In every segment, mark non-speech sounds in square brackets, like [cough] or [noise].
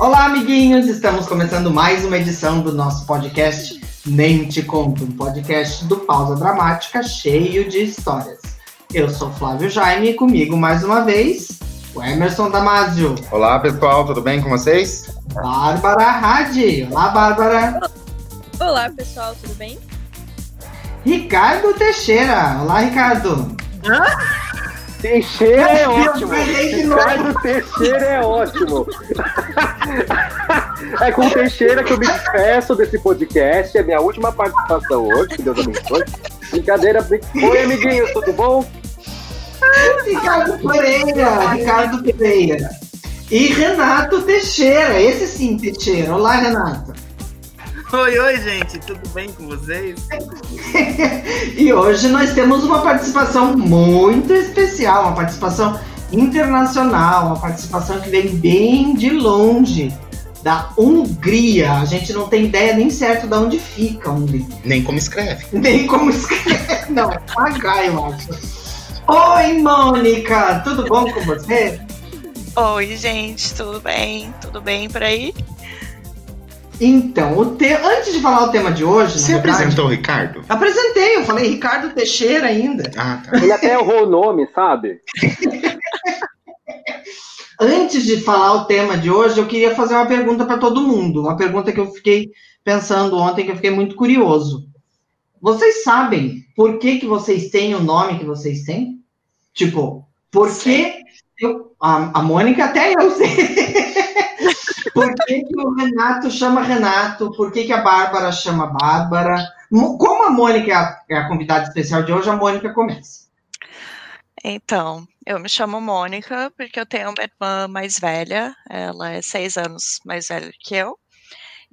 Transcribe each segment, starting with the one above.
Olá, amiguinhos! Estamos começando mais uma edição do nosso podcast Nem Te Conto, um podcast do Pausa Dramática cheio de histórias. Eu sou Flávio Jaime e comigo mais uma vez o Emerson Damasio. Olá, pessoal, tudo bem com vocês? Bárbara Hadi. Olá, Bárbara. Olá, pessoal, tudo bem? Ricardo Teixeira. Olá, Ricardo. Hã? Teixeira é ótimo. Ricardo Teixeira é ótimo. é com Teixeira que eu me despeço desse podcast. É minha última participação hoje. Que Deus abençoe. Brincadeira. Oi, amiguinhos, tudo bom? Ricardo Pereira. Ricardo Pereira. E Renato Teixeira. Esse sim, Teixeira. Olá, Renato. Oi, oi, gente, tudo bem com vocês? [laughs] e hoje nós temos uma participação muito especial, uma participação internacional, uma participação que vem bem de longe, da Hungria. A gente não tem ideia nem certo de onde fica a Hungria. Nem como escreve. [laughs] Nem como escreve. Não, é H, eu acho. Oi, Mônica, tudo bom com você? Oi, gente, tudo bem? Tudo bem por aí? Então, o te... antes de falar o tema de hoje. Você verdade, apresentou o Ricardo? Apresentei, eu falei Ricardo Teixeira ainda. Ah, tá. Ele até errou o nome, sabe? [laughs] antes de falar o tema de hoje, eu queria fazer uma pergunta para todo mundo. Uma pergunta que eu fiquei pensando ontem, que eu fiquei muito curioso. Vocês sabem por que, que vocês têm o nome que vocês têm? Tipo, por que. Eu... A, a Mônica até eu sei. Por que, que, o Renato chama Renato? Por que, que a Bárbara chama Bárbara? Como a Mônica é a, é a convidada especial de hoje, a Mônica começa. Então, eu me chamo Mônica porque eu tenho uma irmã mais velha, ela é seis anos mais velha que eu,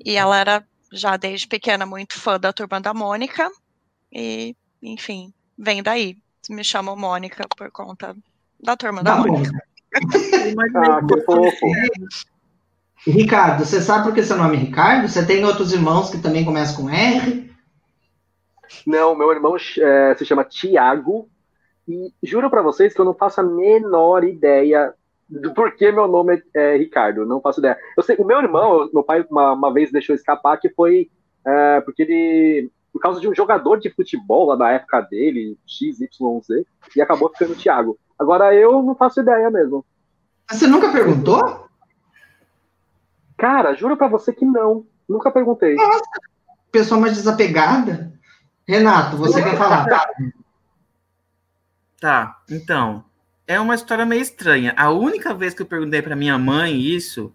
e ela era já desde pequena muito fã da turma da Mônica, e, enfim, vem daí. Me chamo Mônica por conta da turma da, da Mônica. Mônica. ah, que fofo. [laughs] Ricardo, você sabe por que seu nome é Ricardo? Você tem outros irmãos que também começam com R? Não, meu irmão é, se chama Tiago. E juro para vocês que eu não faço a menor ideia do porquê meu nome é, é, Ricardo. Não faço ideia. Eu sei, o meu irmão, meu pai uma, uma vez deixou escapar que foi é, porque ele, por causa de um jogador de futebol lá da época dele, XYZ, e acabou ficando Thiago. Agora eu não faço ideia mesmo. Você nunca perguntou? Cara, juro para você que não. Nunca perguntei. Nossa, pessoa mais desapegada. Renato, você quer falar? Tá, então. É uma história meio estranha. A única vez que eu perguntei para minha mãe isso,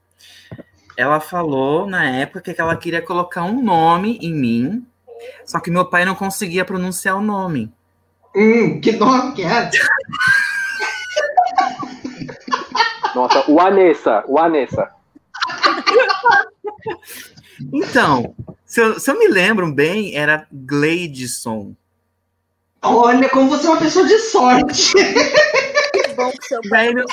ela falou na época que ela queria colocar um nome em mim, só que meu pai não conseguia pronunciar o nome. Hum, que nome que é? Nossa, o Anessa, o Anessa. Então, se eu, se eu, me lembro bem, era Gleidson. Olha, como você é uma pessoa de sorte. Que bom que seu pai. Meu...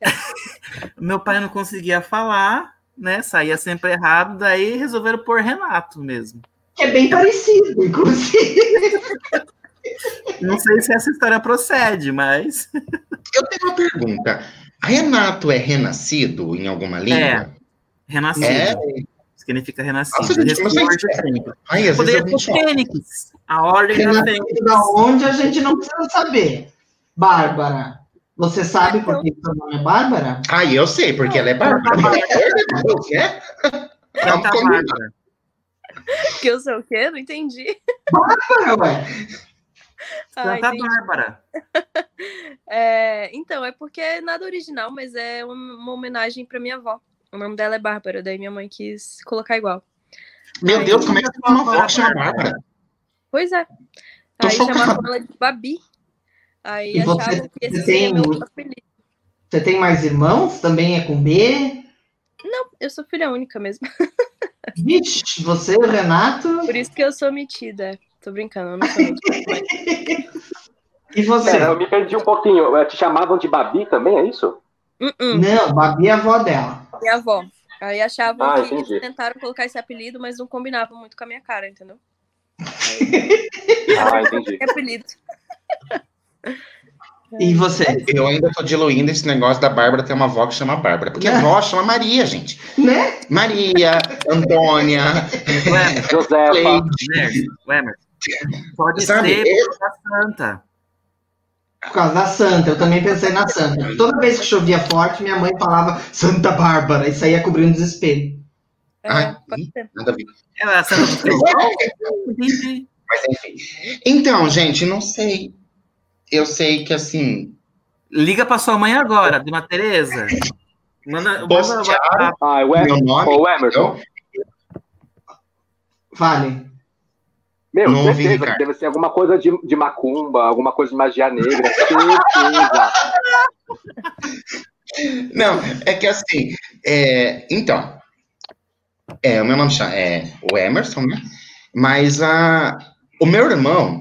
[laughs] meu pai não conseguia falar, né? Saía sempre errado, daí resolveram pôr Renato mesmo. Que é bem parecido, inclusive. Não sei se essa história procede, mas. Eu tenho uma pergunta. Renato é renascido em alguma língua? É. Renascido. É. Significa renascido. Nossa, gente, mas sempre. Ai, Poderia ser Fênix. A ordem renascido da Fênix. Da onde a gente não precisa saber. Bárbara. Você sabe por que seu nome é Bárbara? Ah, eu sei, porque ela é Bárbara. Canta Bárbara. Que eu sou o quê? Não entendi. Bárbara, ué. Canta Bárbara. [laughs] É, então, é porque é nada original, mas é uma homenagem para minha avó. O nome dela é Bárbara, daí minha mãe quis colocar igual. Meu Aí, Deus, como é que uma avó chama Bárbara? Pois é. Tô Aí chamavam ela de Babi. Aí e achavam você, que esse seria meu apelido. Você tem mais irmãos? Também é com B? Não, eu sou filha única mesmo. [laughs] Vixe, você, o Renato. Por isso que eu sou metida. Tô brincando, eu não sou metida. [laughs] e você? eu me perdi um pouquinho. Te chamavam de Babi também, é isso? Uh -uh. Não, Babi é a avó dela. Minha avó. Aí achavam ah, que entendi. tentaram colocar esse apelido, mas não combinava muito com a minha cara, entendeu? Ah, entendi. É apelido. [laughs] E você? Eu ainda tô diluindo esse negócio da Bárbara ter uma avó que chama Bárbara. Porque Né? avó chama Maria, gente. Né? Maria, Antônia, Ué, Josefa. O Emerson. Pode Sabe, ser eu- da Santa. Por causa da Santa, eu também pensei na Santa. Toda vez que chovia forte, minha mãe falava Santa Bárbara e saía cobrindo os espelhos. É. Nada a ver. Ela é a Santa? [laughs] Entendi. Mas enfim. Então, gente, não sei. Eu sei que assim. Liga pra sua mãe agora, Dona Tereza. Manda, manda. Ah, o Emerson. Meu nome. Ô, Emerson. Vale. Meu, Não ouvi, certeza Ricardo. deve ser alguma coisa de, de macumba, alguma coisa de magia negra. Certeza. [laughs] Não, é que assim. é, então. É, o meu nome chama, é o Emerson, né? Mas a, o meu irmão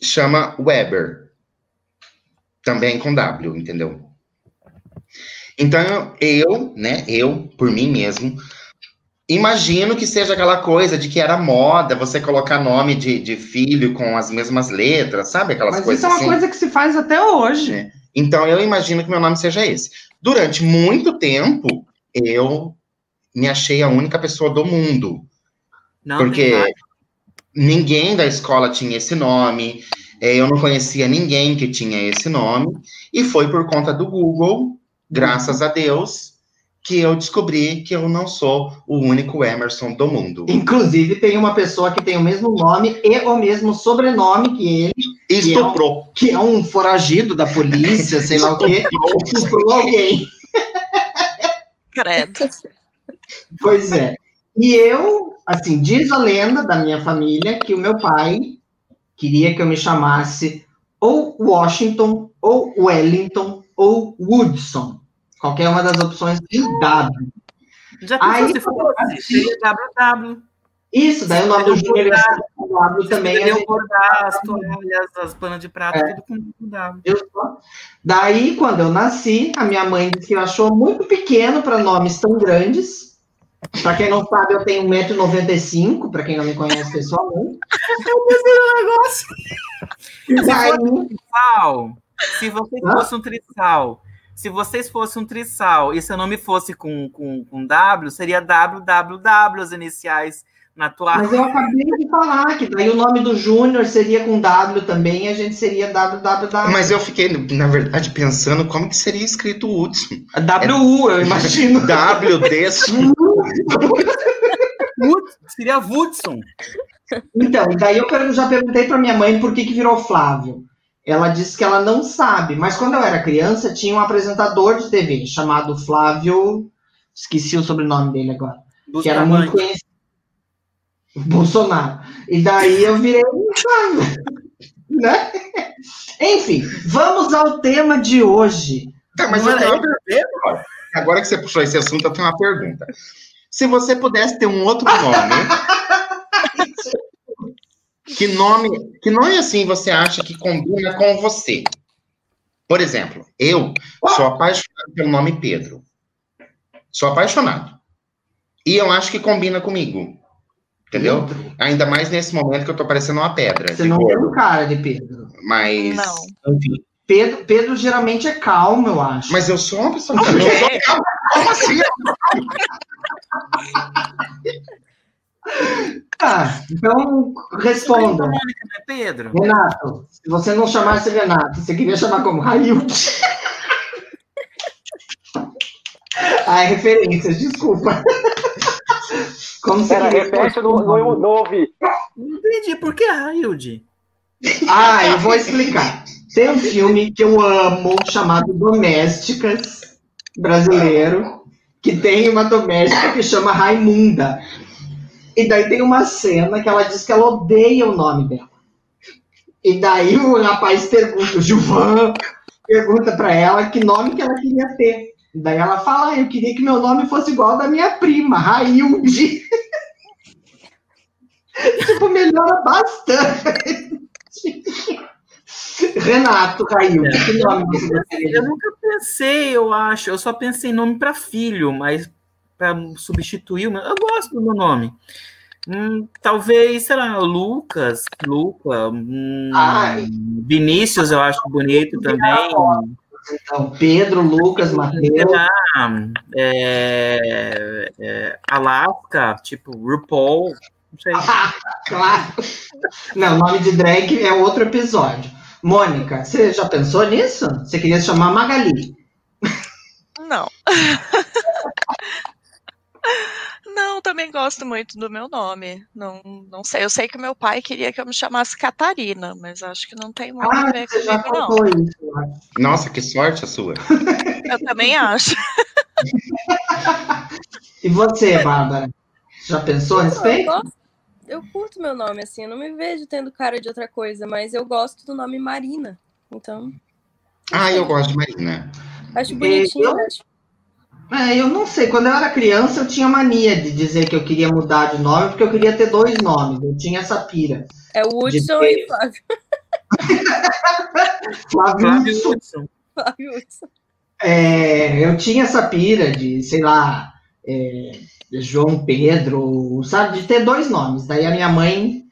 chama Weber. Também com W, entendeu? Então, eu, né, eu, por mim mesmo, imagino que seja aquela coisa de que era moda você colocar nome de, de filho com as mesmas letras, sabe? Aquelas Mas coisas isso é uma assim. coisa que se faz até hoje. Então, eu imagino que meu nome seja esse. Durante muito tempo, eu me achei a única pessoa do mundo. Não, porque mais. ninguém da escola tinha esse nome, eh, eu não conhecia ninguém que tinha esse nome, e foi por conta do Google, graças a Deus, que eu descobri que eu não sou o único Emerson do mundo. Inclusive, tem uma pessoa que tem o mesmo nome e o mesmo sobrenome que ele, estuprou. que é um foragido da polícia, sei lá o quê, estuprou alguém. Credo. Pois é. E eu, assim, diz a lenda da minha família que o meu pai queria que eu me chamasse ou Washington, ou Wellington, ou Woodson. Qualquer uma das opções tem W. Já Aí, se fosse? Seria WW. Isso, daí o nome do Júnior ia ser W também. o bordar, as toalhas, as panas de prata, É. tudo com W. Eu só- Daí, quando eu nasci, a minha mãe disse que achou muito pequeno para nomes tão grandes. Para quem não sabe, eu tenho 1,95m, para quem não me conhece pessoalmente. [laughs] E daí, Trisal. Se vocês Hã? fossem um trisal, se vocês fossem um trisal e seu nome fosse com, com, com W, seria WWW, as iniciais na tua. mas eu acabei de falar que daí o nome do Júnior seria com W também, e a gente seria WWW. Mas eu fiquei, na verdade, pensando como que seria escrito Hudson. WU, eu imagino. [laughs] WD. Wood- seria Woodson. Então, daí eu já perguntei para minha mãe por que, que virou Flávio. Ela disse que ela não sabe, mas quando eu era criança tinha um apresentador de TV chamado Flávio, esqueci o sobrenome dele agora, que era muito conhecido. Bolsonaro. E daí eu virei um Flávio, [laughs] né? Enfim, vamos ao tema de hoje. Tá, mas eu era tenho uma pergunta. Agora que você puxou esse assunto, eu tenho uma pergunta. Se você pudesse ter um outro nome, [laughs] que nome, que nome assim você acha que combina com você? Por exemplo, eu sou apaixonado pelo nome Pedro. Sou apaixonado. E eu acho que combina comigo. Entendeu? Ainda mais nesse momento que eu tô parecendo uma pedra. Você não tem um cara de Pedro. Mas. Não. Enfim. Pedro, Pedro geralmente é calmo, eu acho. Mas eu sou uma pessoa. Eu não sou [laughs] calmo. Como assim? [laughs] Tá, então responda. Mônica, é Pedro? Renato, se você não chamasse Renato, você queria chamar como Railton? [laughs] Ah, é referências, desculpa. Como você Pera, queria repete, eu não, não, não ouvi. Não entendi. Por que Railde? Ah, eu vou explicar. Tem um filme que eu amo, chamado Domésticas, brasileiro, que tem uma doméstica que chama Raimunda. E daí tem uma cena que ela diz que ela odeia o nome dela. E daí o rapaz pergunta, o Gilvan pergunta pra ela que nome que ela queria ter. E daí ela fala, ah, eu queria que meu nome fosse igual ao da minha prima, Railde. [laughs] tipo, melhora bastante. Renato Railde, que nome você gostaria de Eu nunca pensei, eu acho. Eu só pensei em nome para filho, mas para substituir o meu. Eu gosto do meu nome. Hum, talvez, sei lá, Lucas, Luca, hum. Vinícius eu acho bonito também. Então, Pedro, Lucas, Matheus. Ah, é, é, Alaska, tipo RuPaul, não sei. Ah, claro. Não, nome de drag é outro episódio. Mônica, você já pensou nisso? Você queria se chamar Magali? Não. [laughs] Não, também gosto muito do meu nome. Não, não sei. Eu sei que meu pai queria que eu me chamasse Catarina, mas acho que não tem muito a Ah, ver você já não. isso. eu. Nossa, que sorte a sua. [laughs] Eu também acho. [laughs] E você, Bárbara? Já pensou a Eu respeito? gosto- Eu curto meu nome, assim, eu não me vejo tendo cara de outra coisa, mas eu gosto do nome Marina. Então, Ah, eu gosto de Marina. acho bonitinho, Eu- acho. É, eu não sei. Quando eu era criança, eu tinha mania de dizer que eu queria mudar de nome, porque eu queria ter dois nomes. Eu tinha essa pira. É o Hudson De- e [laughs] Flávio. Flávio Flávio Hudson. Flávio Hudson. É, eu tinha essa pira de, sei lá, é, João Pedro, sabe, de ter dois nomes. Daí a minha mãe,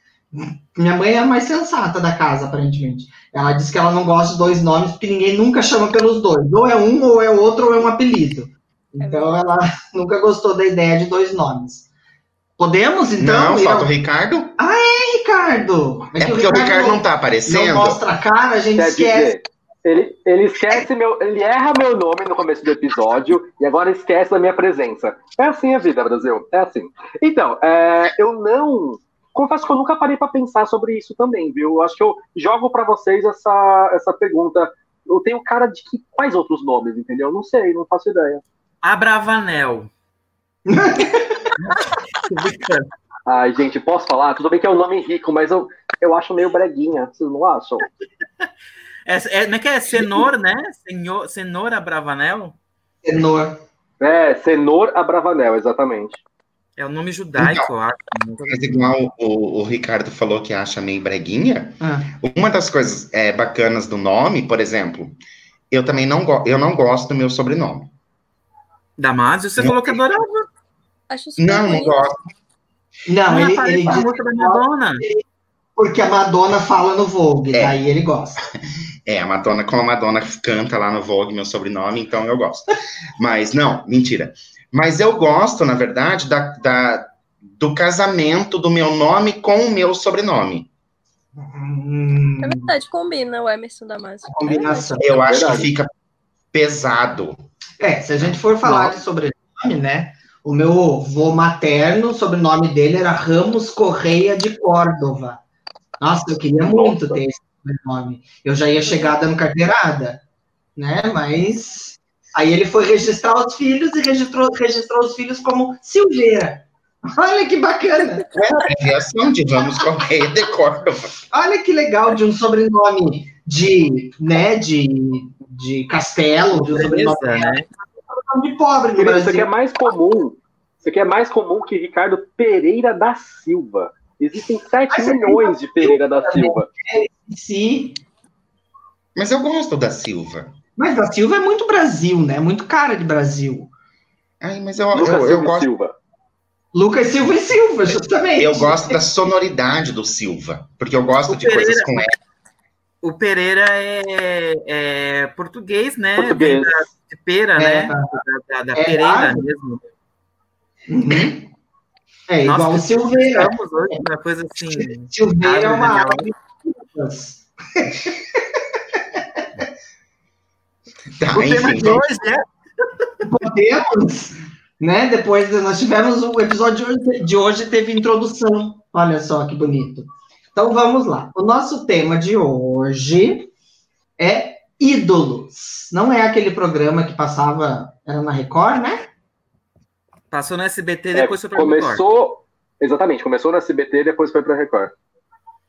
minha mãe é a mais sensata da casa, aparentemente. Ela disse que ela não gosta de dois nomes porque ninguém nunca chama pelos dois. Ou é um, ou é outro, ou é um apelido. Então ela [laughs] nunca gostou da ideia de dois nomes. Podemos, então? não, falta ao- o Ricardo. Ricardo! É porque o Ricardo não tá não aparecendo. mostra a cara, a gente Quer esquece. dizer, ele, ele esquece meu. Ele erra meu nome no começo do episódio e agora esquece da minha presença. É assim a vida, Brasil. É assim. Então, é, eu não. Confesso que eu nunca parei pra pensar sobre isso também, viu? Eu acho que eu jogo pra vocês essa, essa pergunta. Eu tenho cara de que quais outros nomes, entendeu? Não sei, não faço ideia. Abravanel. [laughs] Ai, gente, posso falar? Tudo bem que é um nome rico, mas eu, eu acho meio breguinha, vocês não acham? É, é, como é que é? Senhor, né? Senhor, Senhor Abravanel? Tenor. É, Senor Abravanel, exatamente. É o nome judaico, eu acho. Mas igual o, o Ricardo falou que acha meio breguinha, Ah, uma das coisas é, bacanas do nome, por exemplo, eu também não, go eu não gosto do meu sobrenome. Damásio, você Não. falou que adorava. Acho Não, não gosto. Não, ele, ele a diz música da Madonna. porque a Madonna fala no Vogue, É. daí ele gosta. [laughs] É, a Madonna, como a Madonna canta lá no Vogue, meu sobrenome, então eu gosto. Mas, não, mentira. Mas eu gosto, na verdade, da, da- do casamento do meu nome com o meu sobrenome. Hum, É verdade, combina o Emerson Damasio. combinação. Eu acho Verdade. que fica pesado. É, se a gente for falar de sobrenome, né? O meu avô materno, o sobrenome dele era Ramos Correia de Córdova. Nossa, eu queria muito ter esse sobrenome. Eu já ia chegar dando carteirada, né? Mas aí ele foi registrar os filhos e registrou, registrou os filhos como Silveira. Olha que bacana. É a abreviação de Vamos Correia de Córdoba. Olha que legal de um sobrenome de, né, de, de castelo, de sobrenome Beleza, né? de pobre no Querido, isso aqui é Brasil. mais comum. Isso aqui é mais comum que Ricardo Pereira da Silva. Existem 7 Mas é milhões de Pereira da Silva. Sim, Mas eu gosto da Silva. mas da Silva é muito Brasil, né? Muito cara de Brasil. Ai, mas eu, Lucas eu, eu Silva gosto, Silva. Lucas Silva e Silva, justamente. eu gosto da sonoridade do Silva. Porque eu gosto O de coisas Pereira- com E. O Pereira é, é português, né? Português. Da- de pera, É. né? Da, da- da É, Pereira mesmo. Uhum. É Nossa, igual o Silveira. Estamos hoje uma coisa assim. Silveira é uma uvas. Tá, O tema enfim, de hoje é Podemos, né? Depois de- nós tivemos o episódio de hoje, de hoje teve introdução. Olha só que bonito. Então vamos lá. O nosso tema de hoje é ídolos. Não é aquele programa que passava era na Record, né? Passou no SBT, É, depois foi pra Record. começou. Exatamente, começou na SBT e depois foi pra Record.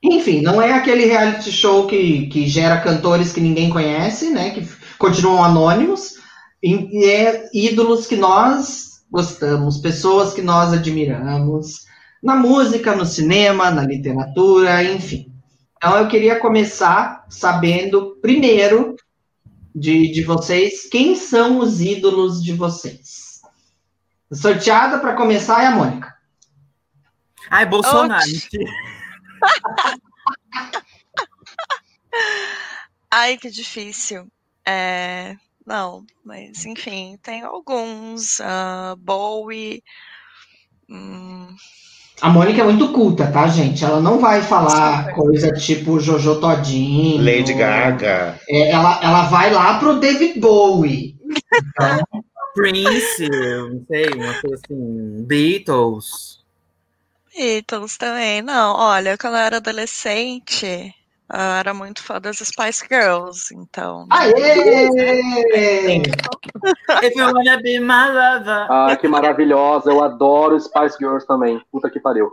Enfim, não é aquele reality show que, que gera cantores que ninguém conhece, né? Que continuam anônimos. E e é ídolos que nós gostamos, pessoas que nós admiramos, na música, no cinema, na literatura, enfim. Então eu queria começar sabendo, primeiro, de, de vocês, quem são os ídolos de vocês. Sorteada para começar é a Mônica. Ai, Bolsonaro. [laughs] Ai, que difícil. É, não, mas enfim, tem alguns. Uh, Bowie. Hum, A Mônica é muito culta, tá, gente? Ela não vai falar coisa tipo Jojo Todinho. Lady Gaga. É, ela, ela vai lá pro David Bowie. Então, Prince, não sei, uma coisa assim. Beatles. Beatles também. Não, olha, quando eu era adolescente, eu era muito fã das Spice Girls, então. aê! If you wanna be my lover. Ah, que maravilhosa. Eu adoro Spice Girls também. Puta que pariu.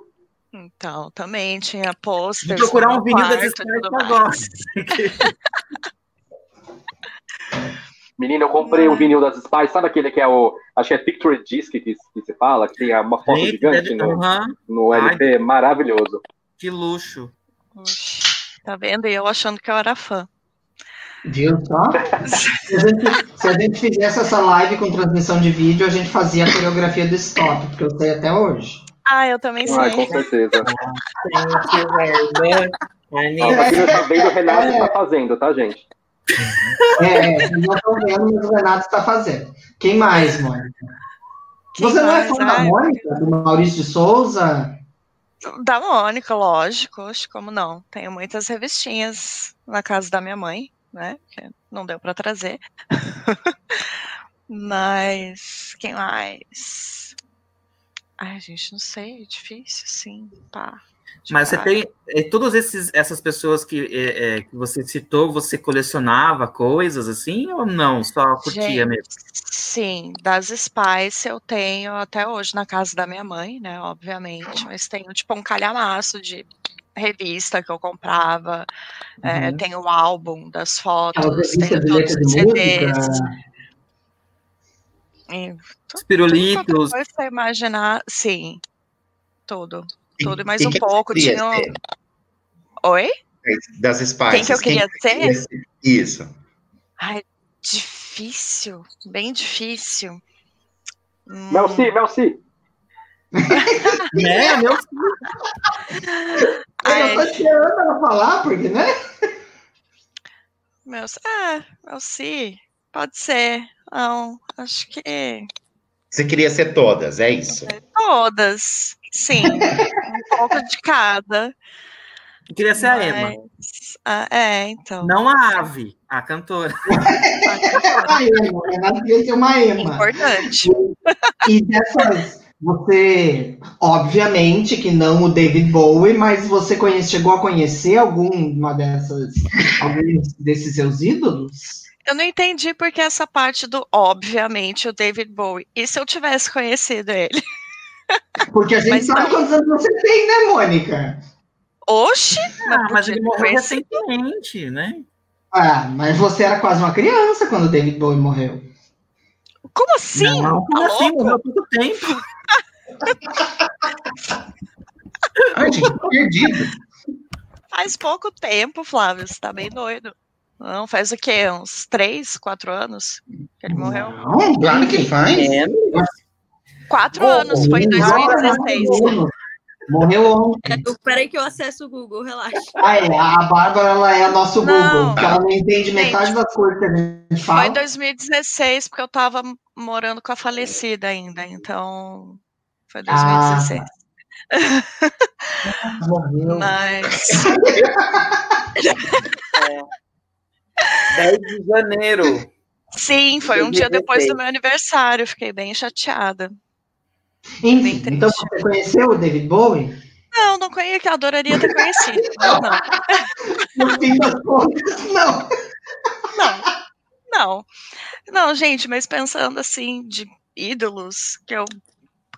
Então, também tinha posters. Vou procurar um vinil das Spice agora. mais. [laughs] Menina, eu comprei um vinil das Spice. Sabe aquele que é o. Acho que é Picture Disc que, que se fala, que tem uma foto Gente, gigante deve- no, Aham, no Ai. LP. Maravilhoso. que luxo. Oxi, Tá vendo? E eu achando que eu era fã. Viu só? Se a, gente, se a gente fizesse essa live com transmissão de vídeo, a gente fazia a coreografia do stop, porque eu sei até hoje. Ah, eu também com sei. certeza. I Ó, need- pra quem não tá vendo, o Renato está fazendo, tá, gente? É, vocês não estão vendo, mas o Renato está fazendo. Quem mais, Mônica? Quem Você não é mais? fã da Mônica? Do Maurício de Souza? Da Mônica, lógico. Como não? Tenho muitas revistinhas na casa da minha mãe, né? Que não deu pra trazer. [laughs] Mas quem mais? Ai, gente, não sei, é difícil, sim. Pá. Mas você tem. é, todas essas pessoas que, é, é, que você citou, você colecionava coisas assim ou não? Só curtia Gente, mesmo? Sim, das Spice eu tenho até hoje na casa da minha mãe, né? Obviamente, mas tenho tipo um calhamaço de revista que eu comprava, é, Uhum. tenho o álbum das fotos, tenho todos os CDs. Os tudo pirulitos. você imaginar, sim, tudo, tudo e mais um quem pouco. Tinha. ser? Oi? Das Spices. Quem que eu queria ser? ser? Isso. Ai, difícil, bem difícil. Hum, Mel C, Mel C. Né, meu ai, Eu tô esperando ela falar, porque, né? É, eu sim, pode ser. Não, acho que Você queria ser todas, é isso. todas, sim, um pouco de cada. Eu queria ser a Emma. mas- ah, é, então. Não a ave, a cantora. [laughs] A Ema, o Renato queria ser uma Ema. Importante. E dessas, você, obviamente que não o David Bowie, mas você conhece, chegou a conhecer alguma dessas, alguns desses seus ídolos? Eu não entendi porque essa parte do, obviamente, o David Bowie. E se eu tivesse conhecido ele? Porque a gente Mas sabe não. quantos anos você tem, né, Mônica? Oxi! Ah, mas ele morreu recentemente, né? Ah, mas você era quase uma criança quando o David Bowie morreu. Como assim? Não, como Tá assim? louco? Morreu há pouco tempo. [laughs] Ai, gente, tô perdido. Faz pouco tempo, Flávio, você tá bem doido. Não, faz o quê? Uns três, quatro anos que ele morreu? Não, Claro que faz. É, Quatro Oh, anos, foi em Morreu 2016. ontem. Morreu ontem. Peraí que eu acesso o Google, relaxa. Ah, é, a Bárbara ela é nosso Não. Google, porque ela não entende metade das coisas que a gente Foi fala. em 2016, porque eu tava morando com a falecida ainda, então foi Ah, 2016. [laughs] Morreu. Mas 10 de janeiro. sim, foi um dia 2016. depois do meu aniversário, fiquei bem chateada. Enfim, triste. então você conheceu o David Bowie? Não, não conhecia, que eu adoraria ter conhecido. [laughs] mas Não, No fim das contas, não. não, não. Não, gente, mas pensando assim, de ídolos, que eu.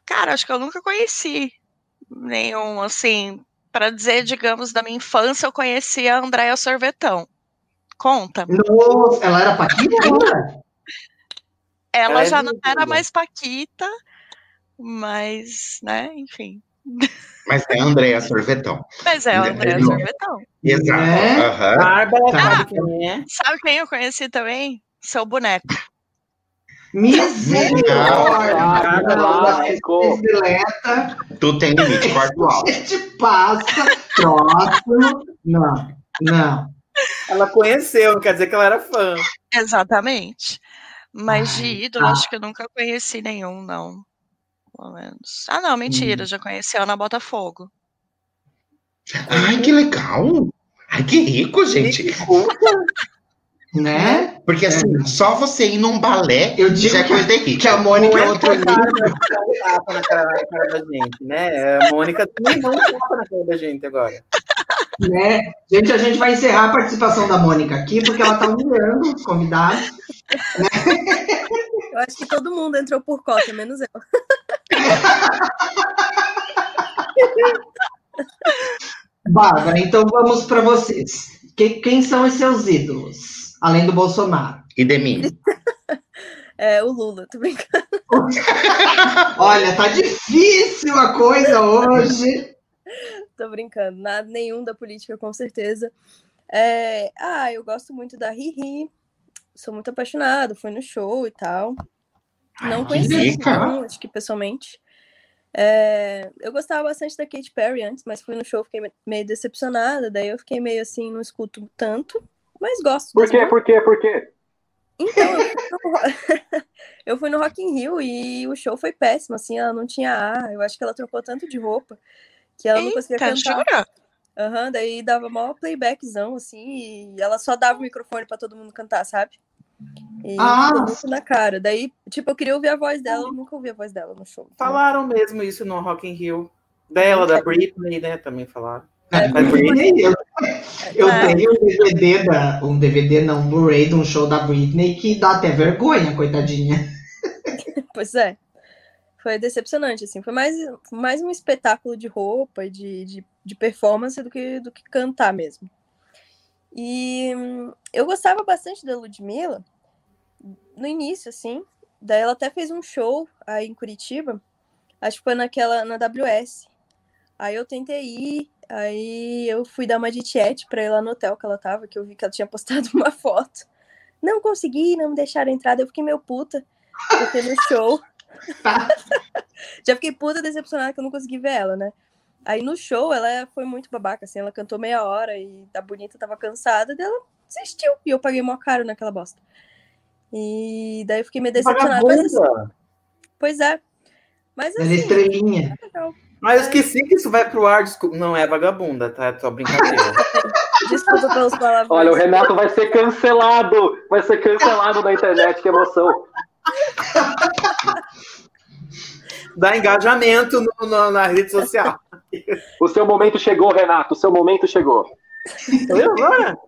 Cara, acho que eu nunca conheci nenhum, assim. Para dizer, digamos, da minha infância, eu conheci a Andréia Sorvetão. Conta. Nossa, ela era Paquita? Ela Ela é já não linda. era mais Paquita, mas, né, enfim. Mas é a Andréa Sorvetão. Mas é a Andréia. Sorvetão. Exato. É? Aham. Bárbara Tá. sabe quem é? Sabe quem eu conheci também? Seu boneco. Misericórdia! Ah, deleta, Tu tem limite, corta o [laughs] a áudio. gente passa, próximo. Não, não. Ela conheceu, não quer dizer que ela era fã. Exatamente. Mas Ai, de ídolo, tá. acho que eu nunca conheci nenhum, não. Pelo menos. Ah, não, Hum. mentira, já conheci a Ana Botafogo. Ai, que legal. Ai, que rico, gente. [laughs] Né? Porque assim, só você ir num balé Eu digo já é que- coisa de rico. Que a Mônica é outro [laughs] nível. tapa na cara, na cara da gente, né? A Mônica também não tapa na cara da gente agora. Né? Gente, a gente vai encerrar a participação da Mônica aqui, porque ela está humilhando os convidados. [laughs] Eu acho que todo mundo entrou por cota, menos eu. [laughs] Bárbara, então vamos para vocês. Que- quem são os seus ídolos, além do Bolsonaro? E de mim. [laughs] É, o Lula, tô brincando. [laughs] Olha, tá difícil a coisa hoje. Tô brincando. Nada nenhum da política, com certeza. É, Ah, eu gosto muito da Riri. Sou muito apaixonada, fui no show e tal. Não que conheci, não, acho que pessoalmente. É, Eu gostava bastante da Katy Perry antes, mas fui no show, fiquei me- meio decepcionada. Daí eu fiquei meio assim, não escuto tanto, mas gosto. Por quê? Por quê? Por quê? Então, eu fui, no... Ro- [laughs] eu fui no Rock in Rio e o show foi péssimo, assim, ela não tinha ar, eu acho que ela trocou tanto de roupa que ela não conseguia Eita, cantar. jura? Aham, daí dava maior playbackzão, assim, e ela só dava o microfone pra todo mundo cantar, sabe? E Ah. na cara. Daí, tipo, eu queria ouvir a voz dela, eu nunca ouvi a voz dela no show. Falaram mesmo isso no Rock in Rio. Dela, da Britney, né? Também falaram. É, Da Britney. Eu, eu É. tenho um DVD, da, um DVD, não, um Blu-ray de um show da Britney que dá até vergonha, coitadinha. [laughs] Pois é. Foi decepcionante, assim. Foi mais, mais um espetáculo de roupa de, de, de performance do que, do que cantar mesmo. E hum, eu gostava bastante da Ludmilla no início, assim. Daí ela até fez um show aí em Curitiba. Acho que foi naquela, na WS. Aí eu tentei ir, aí eu fui dar uma de tiete pra ir lá no hotel que ela tava, que eu vi que ela tinha [laughs] postado uma foto. Não consegui, não deixaram entrar, daí eu fiquei meio puta, porque no show. [laughs] Já fiquei puta decepcionada que eu não consegui ver ela, né? Aí no show ela foi muito babaca, assim, ela cantou meia hora e a bonita tava cansada, daí ela desistiu. E eu paguei mó caro naquela bosta. E daí eu fiquei meio decepcionada. Mas, assim, pois é. Mas Ela é assim, estrelinha. Mas eu esqueci que isso vai pro ar. Desculpa. Não é vagabunda, tá? É só brincadeira. [laughs] Desculpa pelos palavrões. Olha, o Renato vai ser cancelado. Vai ser cancelado na internet, que emoção. [laughs] Dá engajamento no- no- na rede social. [laughs] O seu momento chegou, Renato. O seu momento chegou. Eu agora?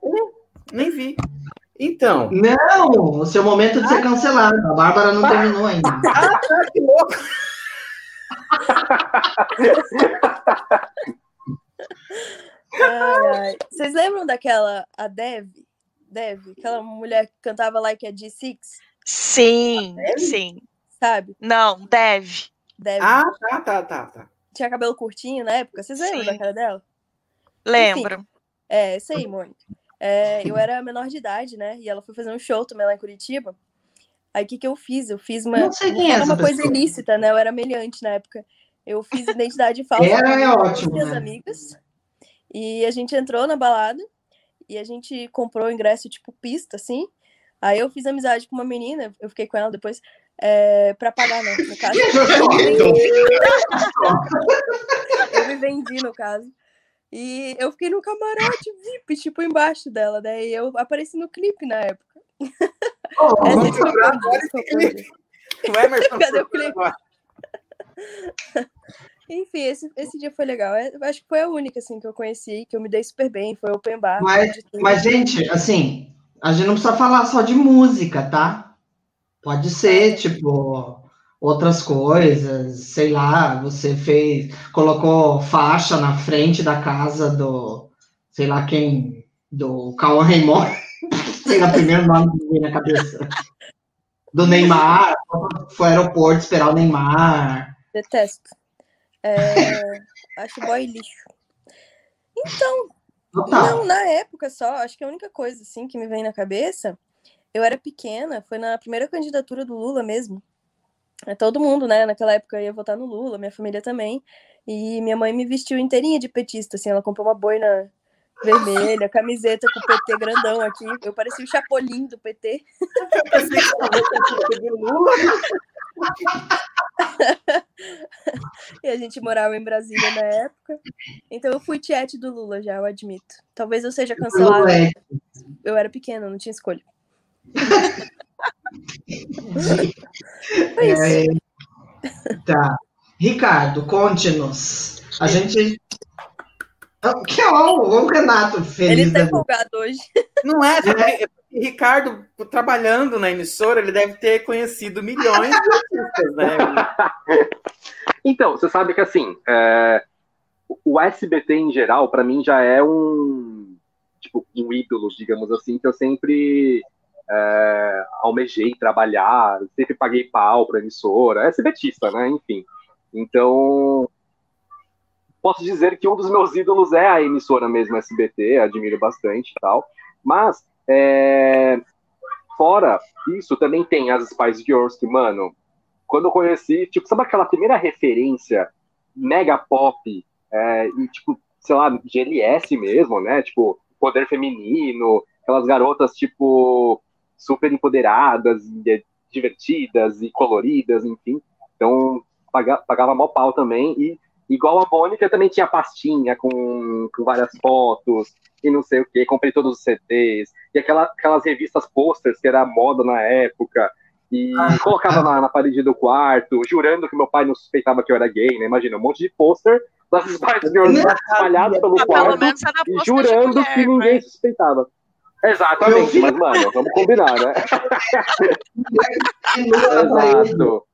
Nem vi. Então. Não, o seu momento de ser cancelado. A Bárbara não terminou ainda. Ah, que louco. Vocês lembram daquela, a Dev? Dev, aquela mulher que cantava Like a G6, Sim, sim. sabe? Não, deve. Dev. Ah, tá, tá, tá, tá. Tinha cabelo curtinho na época. Vocês lembram Sim. da cara dela? Lembro. É, isso aí, Mônica. É, eu era menor de idade, né? E ela foi fazer um show também lá em Curitiba. Aí o que, que eu fiz? Eu fiz uma, Não sei quem é era essa uma coisa pessoa. ilícita, né? Eu era meliante na época. Eu fiz identidade falsa Era com é ótimo, minhas né? amigas. E a gente entrou na balada e a gente comprou o ingresso tipo pista, assim. Aí eu fiz amizade com uma menina, eu fiquei com ela depois, é, pra pagar, né? No caso, [laughs] eu me vendi, eu me vendi, no caso. E eu fiquei no camarote VIP, tipo, embaixo dela. Daí eu apareci no clipe na época. Oh, [laughs] vamos é agora esse podre. O Emerson. [laughs] Cadê o clipe? Enfim, esse, esse dia foi legal. É, Eu acho que foi a única, assim, que eu conheci, que eu me dei super bem. Foi open bar. Mas-. Mas, gente, assim, a gente não precisa falar só de música, tá? Pode ser, tipo, outras coisas, sei lá, você fez, colocou faixa na frente da casa do, sei lá quem, do Cauã Raymond, [laughs] sei lá, primeiro nome que me veio na cabeça. Do Neymar, foi ao aeroporto esperar o Neymar. Detesto. É, acho boy lixo. Então, Total. não, na época só, acho que a única coisa, assim, que me vem na cabeça, eu era pequena, foi na primeira candidatura do Lula mesmo. É, todo mundo, né, naquela época ia votar no Lula, minha família também. E minha mãe me vestiu inteirinha de petista, assim, ela comprou uma boina vermelha, camiseta com o PT grandão aqui. Eu parecia o Chapolin do PT. e a gente morava em Brasília na época. Então eu fui tiete do Lula já, eu admito. Talvez eu seja cancelada. Eu era pequena, não tinha escolha. É isso. É... Tá. Ricardo, conte-nos. A gente que é o Renato feliz. Ele tá empolgado hoje. Não é, é. Ricardo, trabalhando na emissora, ele deve ter conhecido milhões de artistas, né? [laughs] então, você sabe que assim, é, o SBT em geral, para mim, já é um tipo um ídolo, digamos assim, que eu sempre é, almejei trabalhar, sempre paguei pau pra emissora, é SBTista, né? Enfim. Então, posso dizer que um dos meus ídolos é a emissora mesmo, SBT, admiro bastante e tal. Mas, é... fora isso, também tem as Spice Girls, que, mano, quando eu conheci, tipo, sabe aquela primeira referência mega pop, é, e, tipo, sei lá, GLS mesmo, né? Tipo, poder feminino, aquelas garotas, tipo, super empoderadas, e divertidas e coloridas, enfim. Então, pagava, pagava mal pau também. E Igual a Mônica, também tinha pastinha com, com várias fotos e não sei o que. Comprei todos os CDs. E aquela, aquelas revistas posters que era moda na época. E ah, colocava na, na, parede do quarto, jurando que meu pai não suspeitava que eu era gay, né? Imagina, um monte de pôster das [laughs] Spice Girls espalhados pelo ah, quarto e jurando mulher, que ninguém suspeitava. Exatamente, mas, mano, vamos combinar, né? Exato.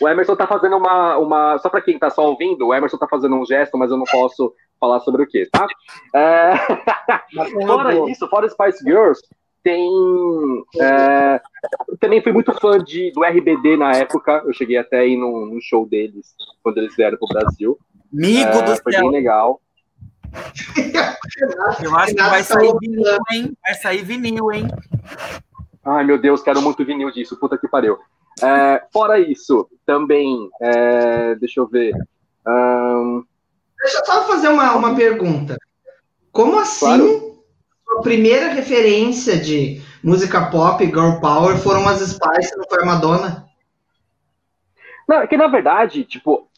O Emerson tá fazendo uma. uma só para quem tá só ouvindo, o Emerson tá fazendo um gesto, mas eu não posso falar sobre o que, tá? É... fora isso, fora Spice Girls, tem. É... Também fui muito fã de, do RBD na época. Eu cheguei até aí no, no show deles, quando eles vieram pro Brasil. Amigo é, do foi céu. bem legal. [laughs] Eu acho que vai sair vinil, hein? Vai sair vinil, hein? Ai, meu Deus, quero muito vinil disso. Puta que pariu. É, fora isso, também, é, deixa eu ver. Um... Deixa eu só fazer uma, uma pergunta. Como assim claro. a primeira referência de música pop, girl power, foram as Spice, não foi a Madonna? Não, é que na verdade, tipo,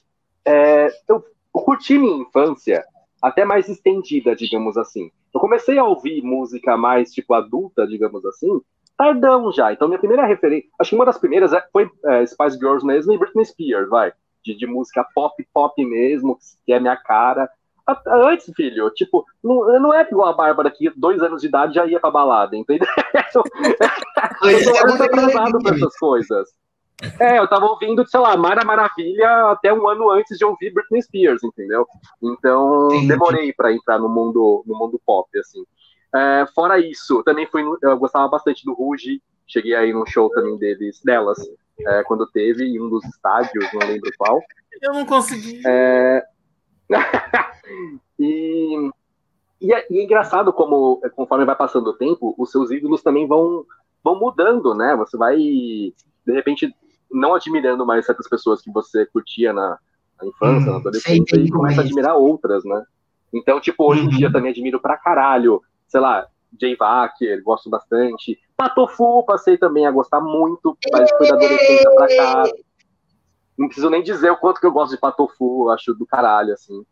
é, eu, eu curti minha infância até mais estendida, digamos assim. Eu comecei a ouvir música mais, tipo, adulta, digamos assim, tardão já. Então, minha primeira referência, acho que uma das primeiras é, foi é, Spice Girls mesmo e Britney Spears, vai. De, de, música pop, pop mesmo, que é minha cara. Antes, filho, tipo, não, não é igual a Bárbara que dois anos de idade já ia pra balada, entendeu? [laughs] eu tô muito atrasado pra essas coisas. É, eu tava ouvindo, sei lá, Mara Maravilha até um ano antes de ouvir Britney Spears, entendeu? Então, Sim. demorei para entrar no mundo, no mundo pop, assim. É, fora isso, também fui, eu gostava bastante do Ruge, cheguei aí num show também deles, delas, é, quando teve em um dos estádios, não lembro qual. Eu não consegui. É... [laughs] e, e, é, e, é, engraçado como, conforme vai passando o tempo, os seus ídolos também vão, vão mudando, né? Você vai, de repente, não admirando mais certas pessoas que você curtia na, na infância, hum, na adolescência, e começa a admirar outras, né? Então, tipo, hoje em uhum. dia também admiro pra caralho sei lá, Jay Wacker, gosto bastante. Patofu, passei também a gostar muito, mas foi da adolescência pra cá. Não preciso nem dizer o quanto que eu gosto de Patofu, acho do caralho, assim.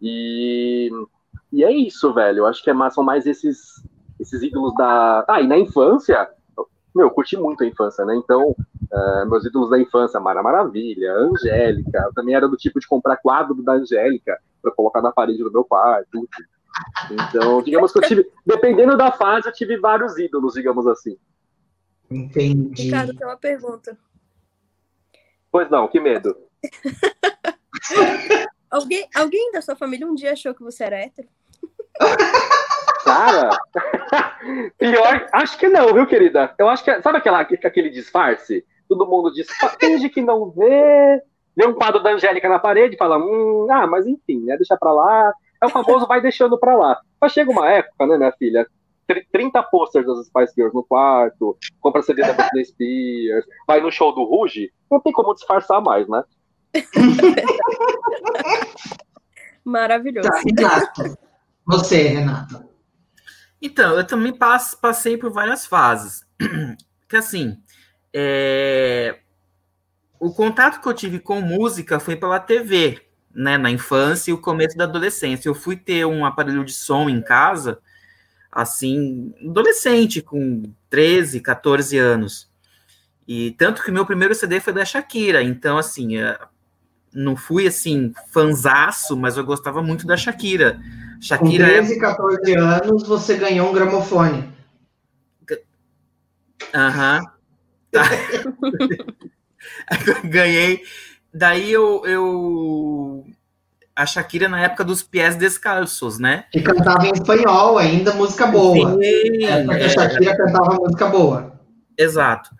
E, e é isso, velho. Eu acho que é, são mais esses, esses ídolos da. Ah, e na infância, meu, eu curti muito a infância, né? Então, uh, meus ídolos da infância, Mara Maravilha, Angélica, eu também era do tipo de comprar quadro da Angélica para colocar na parede do meu quarto. Então, digamos que eu tive, dependendo da fase, eu tive vários ídolos, digamos assim. Entendi. Ricardo, tem uma pergunta. Pois não, que medo. [laughs] alguém, alguém da sua família um dia achou que você era hétero? [laughs] Cara, [laughs] pior, acho que não, viu, querida? Eu acho que, sabe aquela, aquele disfarce? Todo mundo diz, finge que não vê, vê um quadro da Angélica na parede e fala, hum, ah, mas enfim, né, deixa pra lá, é o famoso vai deixando pra lá. Mas chega uma época, né, minha filha, 30 posters das Spice Girls no quarto, compra CD da Britney Spears, vai no show do Ruge, não tem como disfarçar mais, né? [laughs] Maravilhoso. Tá, Renato. Você, Renata. Então, eu também passei por várias fases. [clears throat] Que assim, é, o contato que eu tive com música foi pela TV, né, na infância e o começo da adolescência. Eu fui ter um aparelho de som em casa, assim, adolescente, com 13, 14 anos. E tanto que meu primeiro CD foi da Shakira, então, assim, é, não fui, assim, fanzaço, mas eu gostava muito da Shakira. Com Shakira é 13, 14 anos, você ganhou um gramofone. Aham. Tá. [laughs] Ganhei. Daí eu, eu. A Shakira na época dos pés descalços, né? Que cantava em espanhol ainda, música boa. Sim, É a é, Shakira cantava música boa. exato.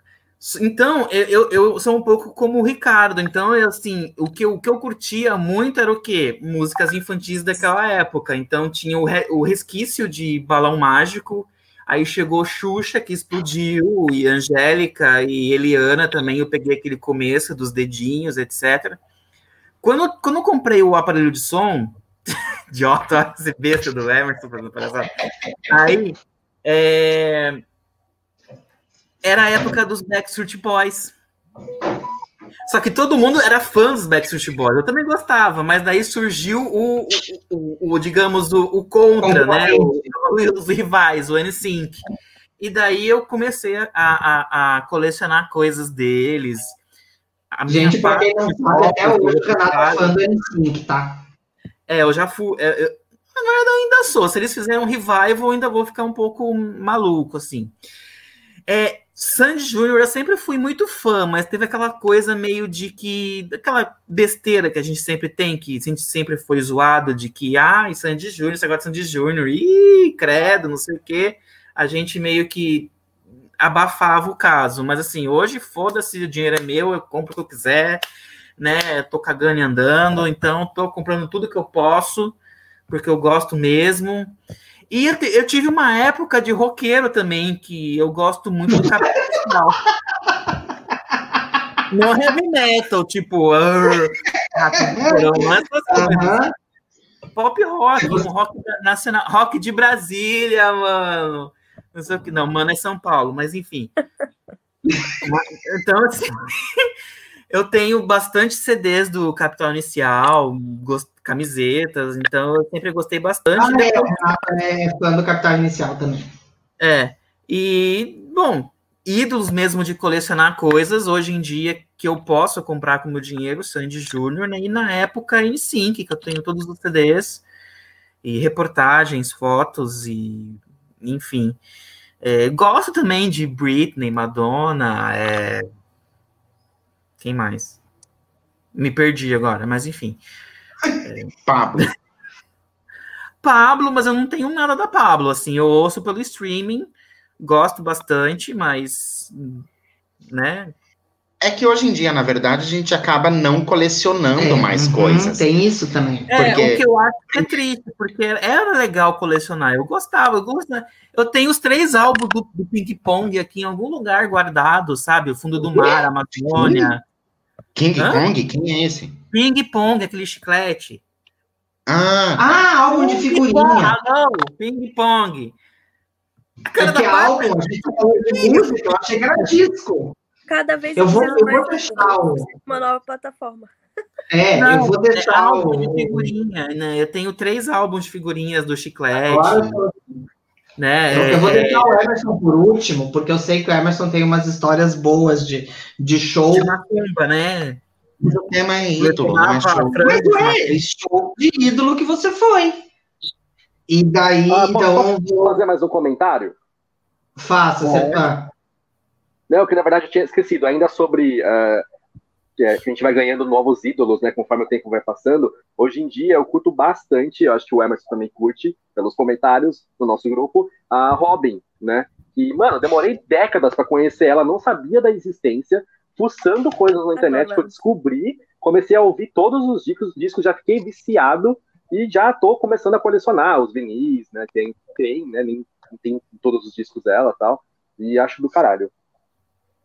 Então, eu, eu, sou um pouco como o Ricardo. Então, eu, assim, o que, o que eu curtia muito era o quê? Músicas infantis daquela época. Então, tinha o, re- o resquício de Balão Mágico. Aí chegou Xuxa, que explodiu, e Angélica e Eliana também. Eu peguei aquele começo dos dedinhos, etc. Quando, quando eu comprei o aparelho de som, [laughs] idiota, esse besta do Emerson, palhaçada. aí, é, era a época dos Backstreet Boys. Só que todo mundo era fã dos Backstreet Boys. Eu também gostava, mas daí surgiu o, o, o- o, digamos, o, o contra, né? Os rivais, o NSYNC. E daí eu comecei a, a, a colecionar coisas deles. A Gente, pra quem não sabe, até hoje o Renato é fã do NSYNC, tá? É, eu já fui. é, eu- na verdade, eu ainda sou. Se eles fizerem um revival, eu ainda vou ficar um pouco maluco, assim. É, Sandy Júnior, eu sempre fui muito fã, mas teve aquela coisa meio de que. aquela besteira que a gente sempre tem, que a gente sempre foi zoado, de que, ah, Sandy Júnior, você gosta de Sandy Júnior, ih, credo, não sei o quê. A gente meio que abafava o caso. Mas assim, hoje, foda-se, o dinheiro é meu, eu compro o que eu quiser, né? Tô cagando e andando, então tô comprando tudo que eu posso, porque eu gosto mesmo. E eu, eu tive uma época de roqueiro também, que eu gosto muito do capital. Não heavy metal, tipo, é. Aham. Pop rock, um rock nacional, rock de Brasília, mano. Não sei o que, não, mano, é São Paulo, mas enfim. [laughs] Então, assim, eu tenho bastante CDs do Capital Inicial, gost- camisetas, então eu sempre gostei bastante. Ah, é, Depois- o Renato é fã do Capital Inicial também. é, e, bom, ídolos mesmo de colecionar coisas, hoje em dia, que eu posso comprar com meu dinheiro, Sandy Júnior, né? e na época N5, que eu tenho todos os CDs, e reportagens, fotos, e enfim. É, gosto também de Britney, Madonna, é... quem mais? Me perdi agora, mas enfim. [laughs] Pablo. Pablo, mas eu não tenho nada da Pablo, assim, eu ouço pelo streaming, gosto bastante, mas, né, É que hoje em dia, na verdade, a gente acaba não colecionando É, mais uhum, coisas. Tem isso também. É, Porque- o que eu acho que é triste, porque era legal colecionar. Eu gostava, eu gostava. Eu tenho os três álbuns do, do Ping Pong aqui em algum lugar guardado, sabe? O Fundo do Mar, Amazônia. King Hã? Kong? Quem é esse? Ping Pong, aquele chiclete. Ah, Ah, álbum de figurinha. Ah, não, Ping Pong. A cara É que da Bárbara- álbum, a gente tá falando de música, eu achei que era disco. Cada vez Eu vou- eu vou deixar uma nova plataforma. É, eu Não, vou é deixar álbum de o. figurinha, né? Eu tenho três álbuns de figurinhas do chiclete, Agora eu tô- né? Eu, eu vou É, deixar o Emerson por último, porque eu sei que o Emerson tem umas histórias boas de, de show. de macumba, né? o tema é ídolo, é. Mas é, show de ídolo que você foi. E daí, Ah, então, posso vou... fazer mais um comentário? faça. Você... É. ah, Não, que na verdade eu tinha esquecido, ainda sobre ah, que é, a gente vai ganhando novos ídolos, né, conforme o tempo vai passando. Hoje em dia eu curto bastante, eu acho que o Emerson também curte, pelos comentários do nosso grupo, a Robin, né? E, mano, demorei décadas para conhecer ela, não sabia da existência, fuçando coisas na internet que eu descobri, comecei a ouvir todos os discos, discos já fiquei viciado e já tô começando a colecionar os vinis, né? Tem, tem, né? Tem todos os discos dela tal. E acho do caralho.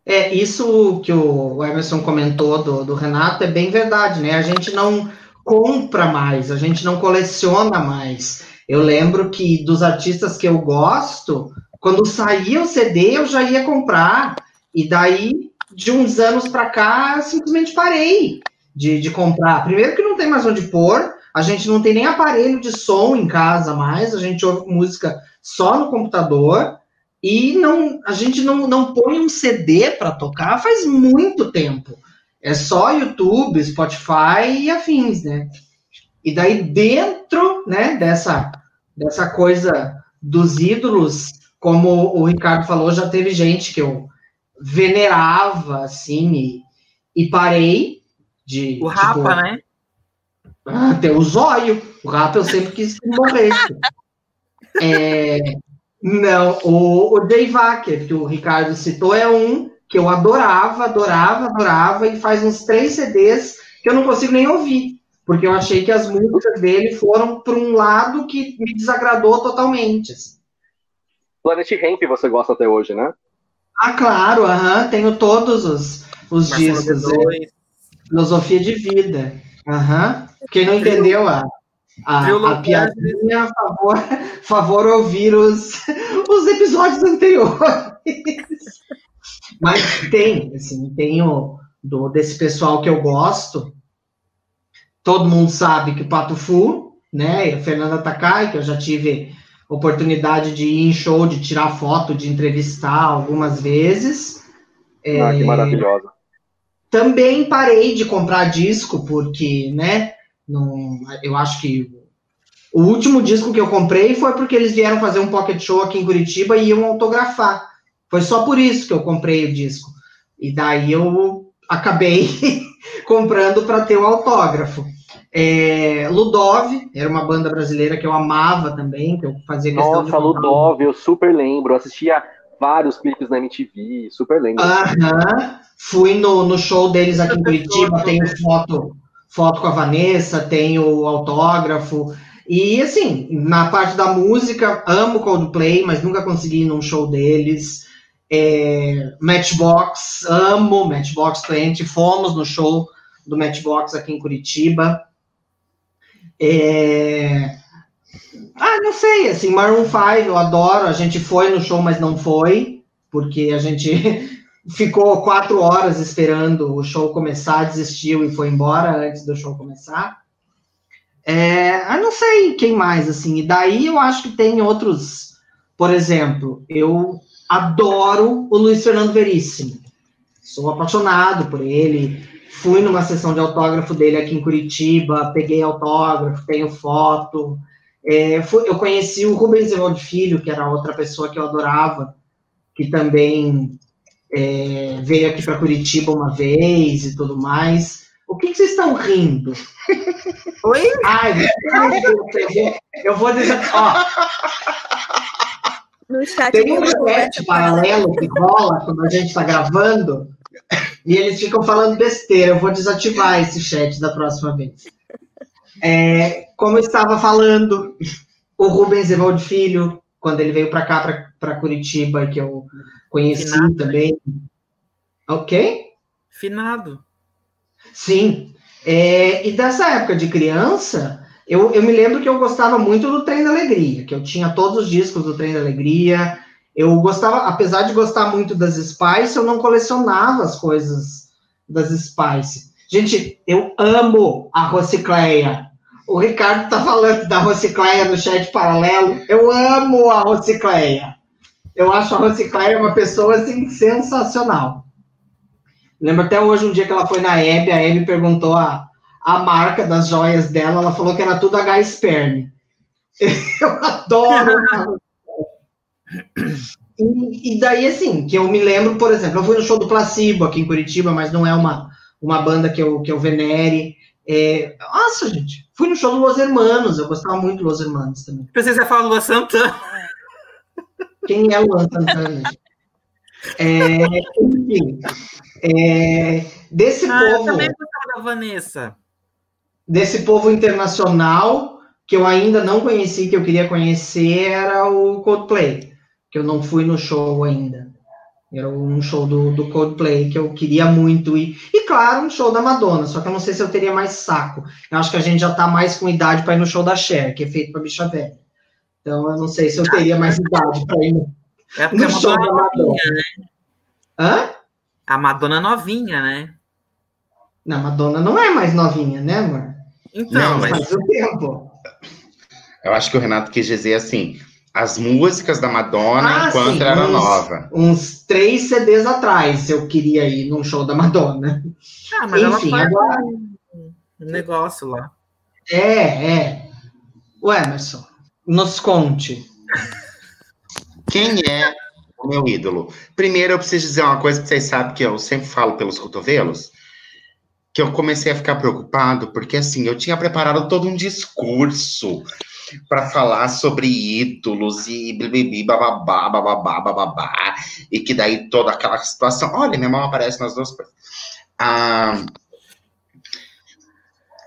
É, isso que o Emerson comentou do, do Renato é bem verdade, né? A gente não compra mais, a gente não coleciona mais. Eu lembro que dos artistas que eu gosto, quando saía o CD, eu já ia comprar. E daí, de uns anos para cá, simplesmente parei de, de comprar. Primeiro que não tem mais onde pôr, a gente não tem nem aparelho de som em casa mais, a gente ouve música só no computador. E não, a gente não, não põe um CD para tocar faz muito tempo. É só YouTube, Spotify e afins, né? E daí dentro, né, dessa, dessa coisa dos ídolos, como o Ricardo falou, já teve gente que eu venerava, assim, e, e parei de... O Rapa, tipo, né? Até o zóio. O Rapa eu sempre quis que morresse. [laughs] é, não, o, o Dave Wacker, que o Ricardo citou, é um que eu adorava, adorava, adorava, e faz uns três CDs que eu não consigo nem ouvir, porque eu achei que as músicas dele foram para um lado que me desagradou totalmente. Assim. Planet Ramp você gosta até hoje, né? Ah, claro, aham, tenho todos os, os discos. É, filosofia de vida. Aham. Quem não entendeu a, a, a piadinha, favor, [laughs] favor ouvir os, [laughs] os episódios anteriores. [laughs] Mas tem, assim, tem o, do, desse pessoal que eu gosto. Todo mundo sabe que o Pato Fu, né, e a Fernanda Takai, que eu já tive oportunidade de ir em show, de tirar foto, de entrevistar algumas vezes. Ah, é, que maravilhosa. Também parei de comprar disco, porque, né, não, eu acho que o último disco que eu comprei foi porque eles vieram fazer um pocket show aqui em Curitiba e iam autografar. Foi só por isso que eu comprei o disco. E daí eu acabei [laughs] comprando para ter o autógrafo. É, Ludov, era uma banda brasileira que eu amava também, que eu fazia questão Nossa, de. Nossa, Ludov, eu super lembro. Eu assistia vários clipes na MTV, super lembro. Aham. Fui no, no show deles aqui em Curitiba, tenho foto, foto com a Vanessa, tenho autógrafo. E assim, na parte da música, amo Coldplay, mas nunca consegui ir num show deles. É, Matchbox, amo Matchbox 20, fomos no show do Matchbox aqui em Curitiba. É... Ah, não sei, assim, Maroon 5 eu adoro, a gente foi no show, mas não foi, porque a gente ficou quatro horas esperando o show começar, desistiu e foi embora antes do show começar. É, eu não sei quem mais, assim. E daí eu acho que tem outros. Por exemplo, eu adoro o Luiz Fernando Veríssimo. Sou apaixonado por ele. Fui numa sessão de autógrafo dele aqui em Curitiba, peguei autógrafo, tenho foto. É, fui, eu conheci o Rubens Evaldo Filho, que era outra pessoa que eu adorava, que também é, veio aqui para Curitiba uma vez e tudo mais. O que, que vocês estão rindo? Oi? Ai, eu vou dizer. Ó, no chat tem um chat paralelo que rola quando a gente está gravando e eles ficam falando besteira. Eu vou desativar esse chat da próxima vez. É, como eu estava falando, o Rubens Evaldo Filho, quando ele veio para cá, para Curitiba, que eu conheci Finado, também. Né? Ok? Finado. Sim. É, e dessa época de criança, eu, eu me lembro que eu gostava muito do Trem da Alegria, que eu tinha todos os discos do Trem da Alegria. Eu gostava, apesar de gostar muito das Spice, eu não colecionava as coisas das Spice. Gente, eu amo a Rocicleia. O Ricardo tá falando da Rocicleia no chat paralelo. Eu amo a Rocicleia. Eu acho a Rocicleia uma pessoa assim sensacional. Lembro até hoje um dia que ela foi na Hebe, a Hebe perguntou a, a marca das joias dela, ela falou que era tudo H Sperm. [laughs] Eu adoro. e, e, daí, assim, que eu me lembro, por exemplo, eu fui no show do Placebo aqui em Curitiba, mas não é uma, uma banda que eu, que eu venere. É, nossa, gente, fui no show do Los Hermanos, eu gostava muito do Los Hermanos também. Pensei que você fala Luan Santana. Quem é Luan Santana? É, enfim, é, desse ah, povo. Eu também gostava da Vanessa. Desse povo internacional que eu ainda não conheci, que eu queria conhecer, era o Coldplay. que eu não fui no show ainda. Era um show do, do Coldplay que eu queria muito ir. E claro, um show da Madonna, só que eu não sei se eu teria mais saco. Eu acho que a gente já tá mais com idade para ir no show da Cher, que é feito para bicha velha. Então eu não sei se eu teria mais idade para ir É porque no a show Madonna da é Madonna. novinha, né? Hã? A Madonna é novinha, né? Não, Madonna não é mais novinha, né, amor? Então, Não, mas Faz um tempo. Eu acho que o Renato quis dizer assim, as músicas da Madonna Ah, enquanto sim, ela era uns- nova. Uns três CDs atrás eu queria ir num show da Madonna. Ah, mas ela Enfim, faz agora- um negócio lá. É, é. O Emerson, nos conte. Quem é o meu ídolo? Primeiro, eu preciso dizer uma coisa que vocês sabem que eu sempre falo pelos cotovelos, que eu comecei a ficar preocupado, porque assim, eu tinha preparado todo um discurso para falar sobre ídolos e bibibi, bababá, bababá, bababá, e que daí toda aquela situação. Olha, minha mão aparece nas duas coisas. Ah,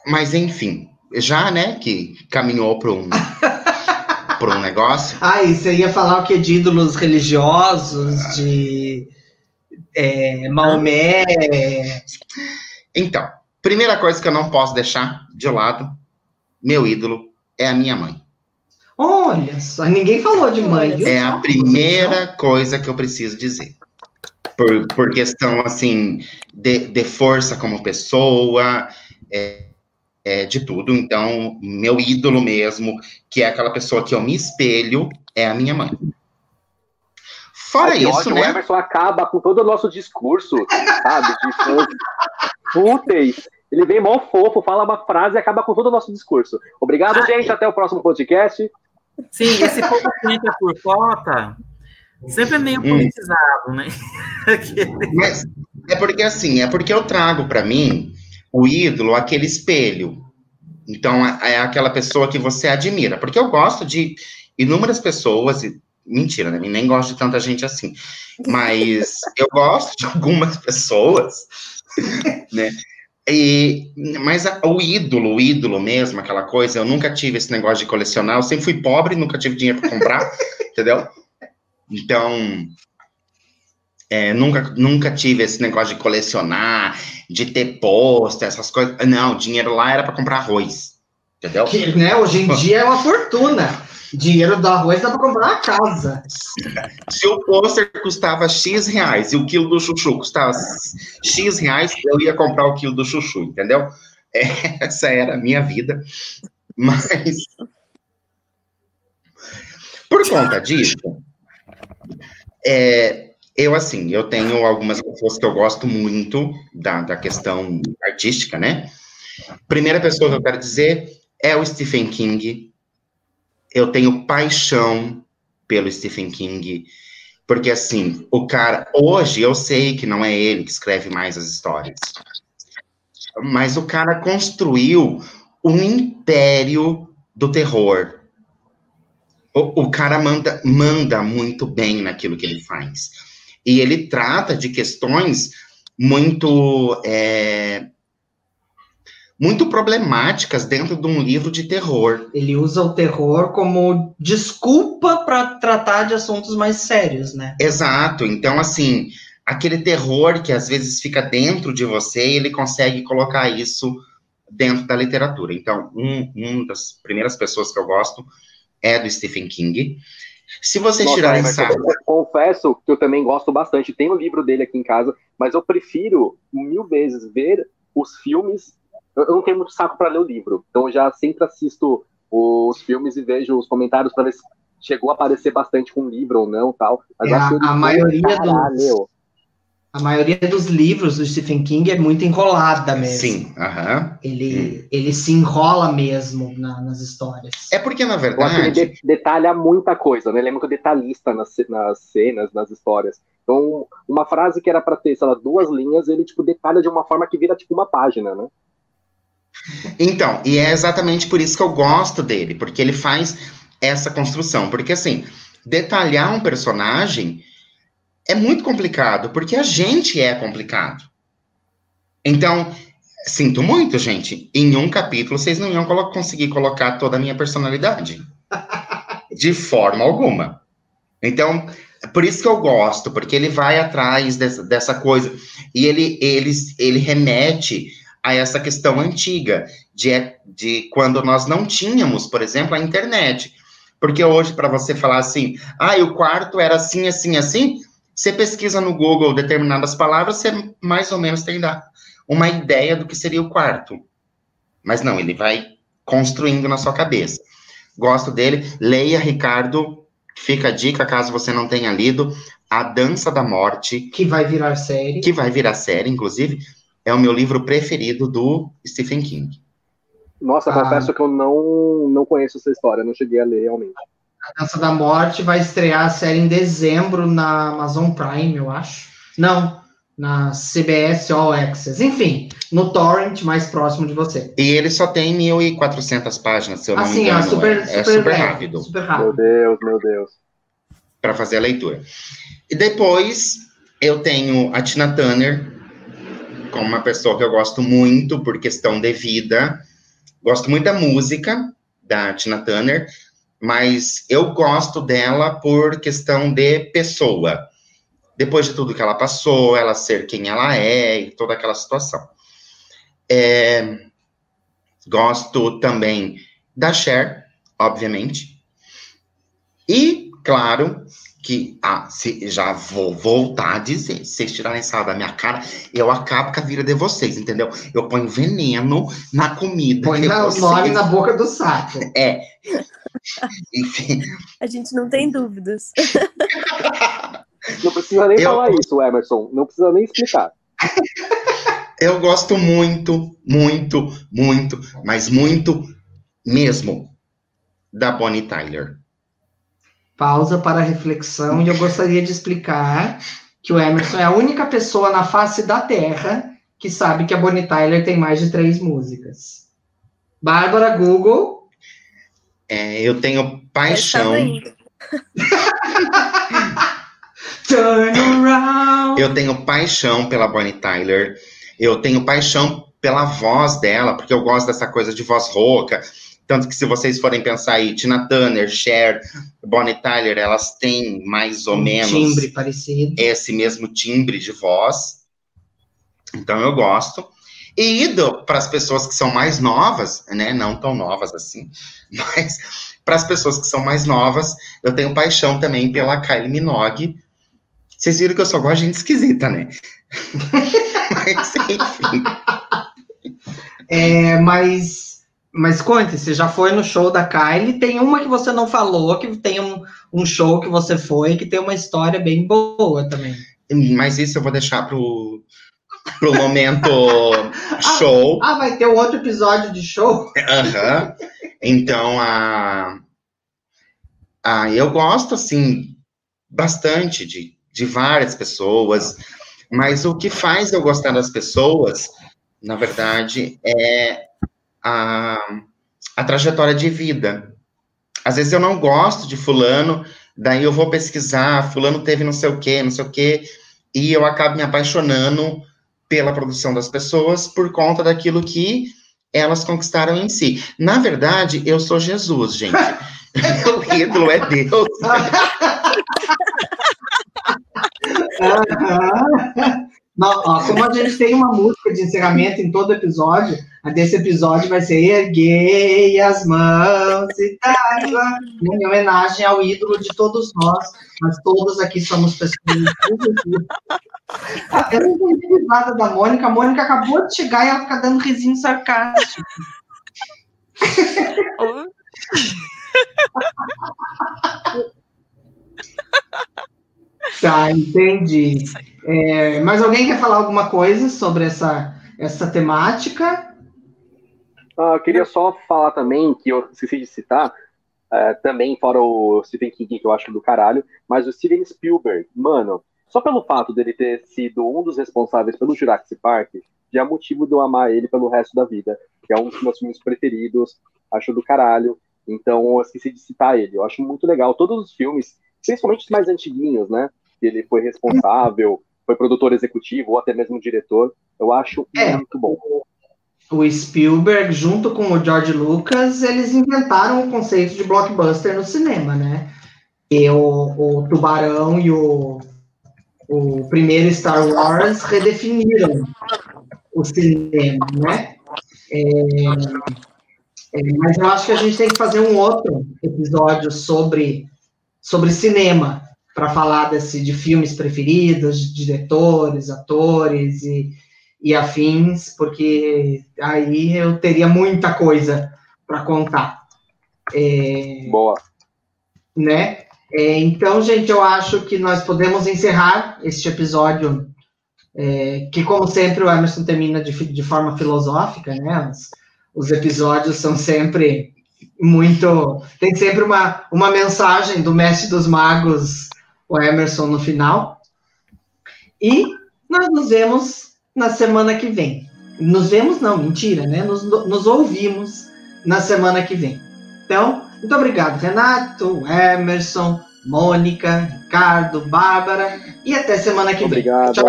mas enfim, já, né, que caminhou para um, [laughs] pra um negócio. Ah, e você ia falar o que de ídolos religiosos, de é, Maomé. Então, primeira coisa que eu não posso deixar de lado, meu ídolo é a minha mãe. Olha só, ninguém falou de mãe, viu? É a primeira coisa que eu preciso dizer. Por, por questão, assim, de, de força como pessoa, é, é, de tudo. Então, meu ídolo mesmo, que é aquela pessoa que eu me espelho, é a minha mãe. Fora que isso, ódio, O né? Emerson acaba com todo o nosso discurso, sabe? De fãs fúteis. Ele vem mó fofo, fala uma frase e acaba com todo o nosso discurso. Obrigado, gente. Até o próximo podcast. Sim, esse povo que entra por cota sempre é meio Hum. politizado, né? [laughs] Mas é porque assim, é porque eu trago pra mim o ídolo, aquele espelho. Então é é aquela pessoa que você admira, porque eu gosto de inúmeras pessoas e mentira, né? Nem gosto de tanta gente assim. Mas [laughs] eu gosto de algumas pessoas, [laughs] né? E, mas a- o ídolo, o ídolo mesmo, aquela coisa, eu nunca tive esse negócio de colecionar, eu sempre fui pobre, nunca tive dinheiro para comprar, [laughs] entendeu? Então, é, nunca, nunca tive esse negócio de colecionar, de ter pôster, essas coisas. Não, o dinheiro lá era para comprar arroz, entendeu? Que, né, hoje em dia é uma fortuna. Dinheiro do arroz dá pra comprar uma casa. Se o pôster custava X reais e o quilo do chuchu custava X reais, eu ia comprar o quilo do chuchu, entendeu? É, [laughs] Essa era a minha vida. Mas, por conta disso, é, eu, assim, eu tenho algumas pessoas que eu gosto muito da, da questão artística, né? Primeira pessoa que eu quero dizer é o Stephen King. Eu tenho paixão pelo Stephen King, porque assim, o cara, hoje eu sei que não é ele que escreve mais as histórias, mas o cara construiu um império do terror. O, o cara manda, manda muito bem naquilo que ele faz. E ele trata de questões muito. é, muito problemáticas dentro de um livro de terror. Ele usa o terror como desculpa para tratar de assuntos mais sérios, né? Exato. Então, assim, aquele terror que às vezes fica dentro de você, ele consegue colocar isso dentro da literatura. Então, um, um das primeiras pessoas que eu gosto é do Stephen King. Se vocês Nossa, tirarem sarro, confesso que eu também gosto bastante. Tem um livro dele aqui em casa, mas eu prefiro mil vezes ver os filmes. Eu não tenho muito saco para ler o livro, então eu já sempre assisto os filmes e vejo os comentários para ver se chegou a aparecer bastante com o livro ou não, tal. Mas É, eu acho a- a do maioria dos-. A maioria dos livros do Stephen King é muito enrolada mesmo. sim, aham. Ele, ele se enrola mesmo na- nas histórias. É porque, na Eu acho que ele verdade, de- detalha muita coisa, né? Ele é muito detalhista nas, nas cenas, nas histórias. Então, uma frase que era para ter, sei lá, duas linhas, ele, tipo, detalha de uma forma que vira, tipo, uma página, né? Então, e é exatamente por isso que eu gosto dele, porque ele faz essa construção. Porque, assim, detalhar um personagem é muito complicado, porque a gente é complicado. Então, sinto muito, gente. Em um capítulo, vocês não iam colo- conseguir colocar toda a minha personalidade. [laughs] De forma alguma. Então, por isso que eu gosto, porque ele vai atrás dessa, dessa coisa. E ele, ele, ele remete a essa questão antiga, de, de quando nós não tínhamos, por exemplo, a internet. Porque hoje, para você falar assim, ah, o quarto era assim, assim, assim, você pesquisa no Google determinadas palavras, você mais ou menos tem uma ideia do que seria o quarto. Mas não, ele vai construindo na sua cabeça. Gosto dele. Leia, Ricardo. Fica a dica, caso você não tenha lido, A Dança da Morte. Que vai virar série. Que vai virar série, inclusive. É o meu livro preferido do Stephen King. Nossa, ah. confesso que eu não, não conheço essa história, não cheguei a ler realmente. A Dança da Morte vai estrear a série em dezembro na Amazon Prime, eu acho. Não, na CBS All Access. Enfim, no torrent mais próximo de você. E ele só tem 1.400 páginas, se eu não assim, me engano. É super, é, super, é super leve, rápido. Super rápido. Meu Deus, meu Deus. Para fazer a leitura. E depois eu tenho a Tina Turner, como uma pessoa que eu gosto muito por questão de vida. Gosto muito da música da Tina Turner, mas eu gosto dela por questão de pessoa. Depois de tudo que ela passou, ela ser quem ela é e toda aquela situação. É, gosto também da Cher, obviamente. E, claro, que ah, se, já vou voltar a dizer, se vocês tirarem sal da minha cara, eu acabo com a vida de vocês, entendeu? Eu ponho veneno na comida. Põe o vocês... nome na boca do saco. É. [laughs] Enfim. A gente não tem dúvidas. Não precisa nem eu... falar isso, Emerson. Não precisa nem explicar. [laughs] Eu gosto muito, muito, muito, mas muito mesmo da Bonnie Tyler. Pausa para reflexão e eu gostaria de explicar que o Emerson é a única pessoa na face da Terra que sabe que a Bonnie Tyler tem mais de três músicas. Bárbara Google. É, eu tenho paixão. [laughs] Turn around. Eu tenho paixão pela Bonnie Tyler. Eu tenho paixão pela voz dela, porque eu gosto dessa coisa de voz rouca. Tanto que se vocês forem pensar aí, Tina Turner, Cher, Bonnie Tyler, elas têm mais ou um menos timbre parecido. esse mesmo timbre de voz. Então eu gosto. E ido para as pessoas que são mais novas, né? Não tão novas assim, [laughs] mas para as pessoas que são mais novas, eu tenho paixão também pela Kylie Minogue. Vocês viram que eu só gosto de gente esquisita, né? [laughs] mas, enfim. É, mas, mas conte, você já foi no show da Kylie, tem uma que você não falou, que tem um, um show que você foi, que tem uma história bem boa também. Mas isso eu vou deixar pro, pro momento [laughs] show. Ah, ah, vai ter um outro episódio de show? Aham. Uhum. Então, a, a, eu gosto, assim, bastante de, de várias pessoas. Mas o que faz eu gostar das pessoas, na verdade, é a, a trajetória de vida. Às vezes eu não gosto de fulano, daí eu vou pesquisar, fulano teve não sei o quê, não sei o quê, e eu acabo me apaixonando pela produção das pessoas por conta daquilo que elas conquistaram em si. Na verdade, eu sou Jesus, gente. [laughs] Meu ídolo é Deus. [laughs] Não, ó, como a gente tem uma música de encerramento em todo episódio, a desse episódio vai ser Erguei as mãos e tava, em homenagem ao ídolo de todos nós, mas todos aqui somos pessoas. Eu não entendi nada da Mônica, a Mônica acabou de chegar e ela fica dando risinho sarcástico. [laughs] Tá, entendi. É, mas alguém quer falar alguma coisa sobre essa, essa temática? Uh, queria só falar também, que eu esqueci de citar, uh, também fora o Stephen King, que eu acho do caralho, mas o Steven Spielberg, mano, só pelo fato dele ter sido um dos responsáveis pelo Jurassic Park, já é motivo de eu amar ele pelo resto da vida, que é um dos meus filmes preferidos, acho do caralho, então eu esqueci de citar ele, eu acho muito legal, todos os filmes, principalmente os mais antiguinhos, né, ele foi responsável, foi produtor executivo ou até mesmo diretor. Eu acho é, muito bom. O Spielberg, junto com o George Lucas, eles inventaram o conceito de blockbuster no cinema, né? E o, o Tubarão e o, o primeiro Star Wars redefiniram o cinema, né? É, é, mas eu acho que a gente tem que fazer um outro episódio sobre, sobre cinema, para falar desse, de filmes preferidos, de diretores, atores e, e afins, porque aí eu teria muita coisa para contar. É, Boa. Né? É, então, gente, eu acho que nós podemos encerrar este episódio, é, que, como sempre, o Emerson termina de, de forma filosófica, né? Os, os, episódios são sempre muito. Tem sempre uma, uma mensagem do mestre dos magos, o Emerson, no final. E nós nos vemos na semana que vem. Nos vemos, não, mentira, né? Nos, nos ouvimos na semana que vem. Então, muito obrigado, Renato, Emerson, Mônica, Ricardo, Bárbara e até semana que vem. Obrigado. Tchau.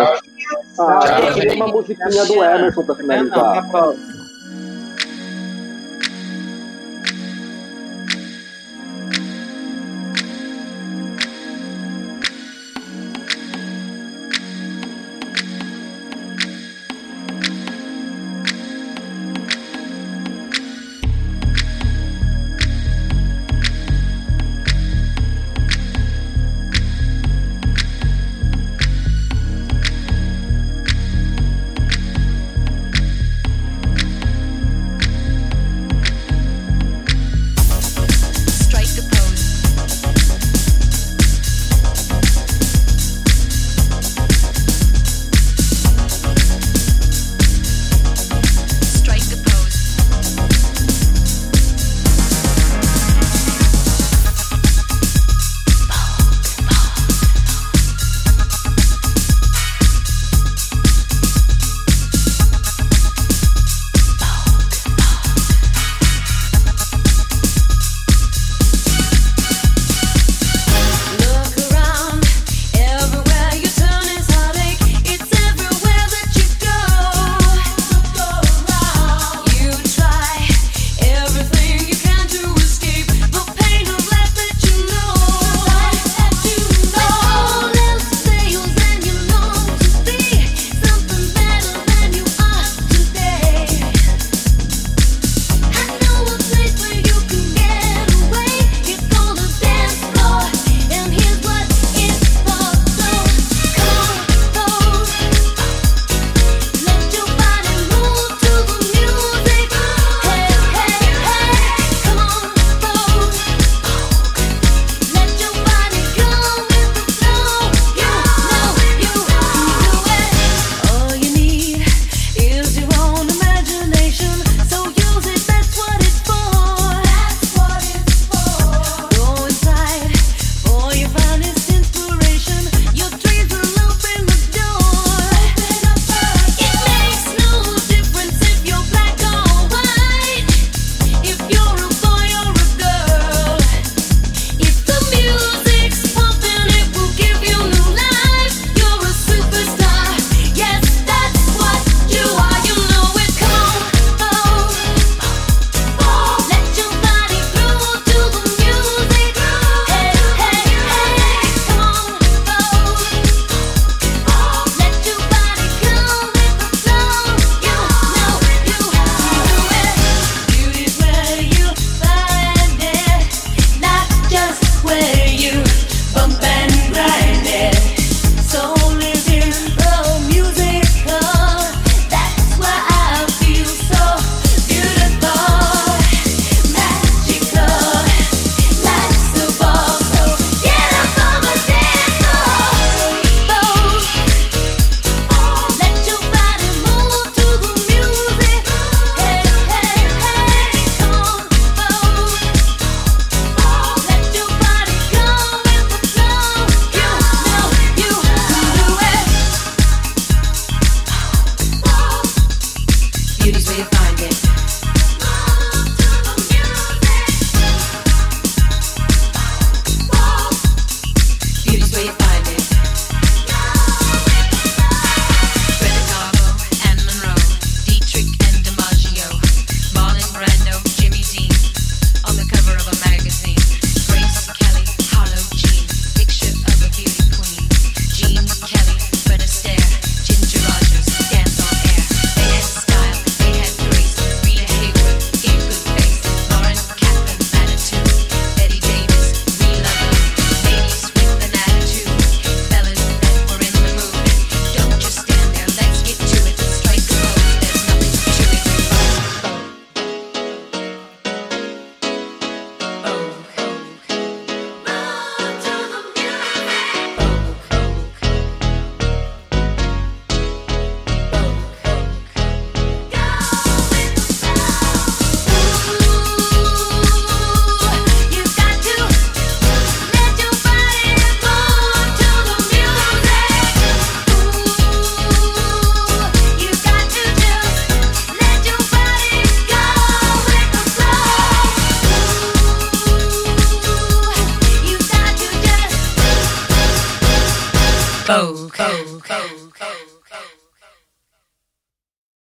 Ah, Tchau. eu queria uma musiquinha do Emerson para finalizar. Strike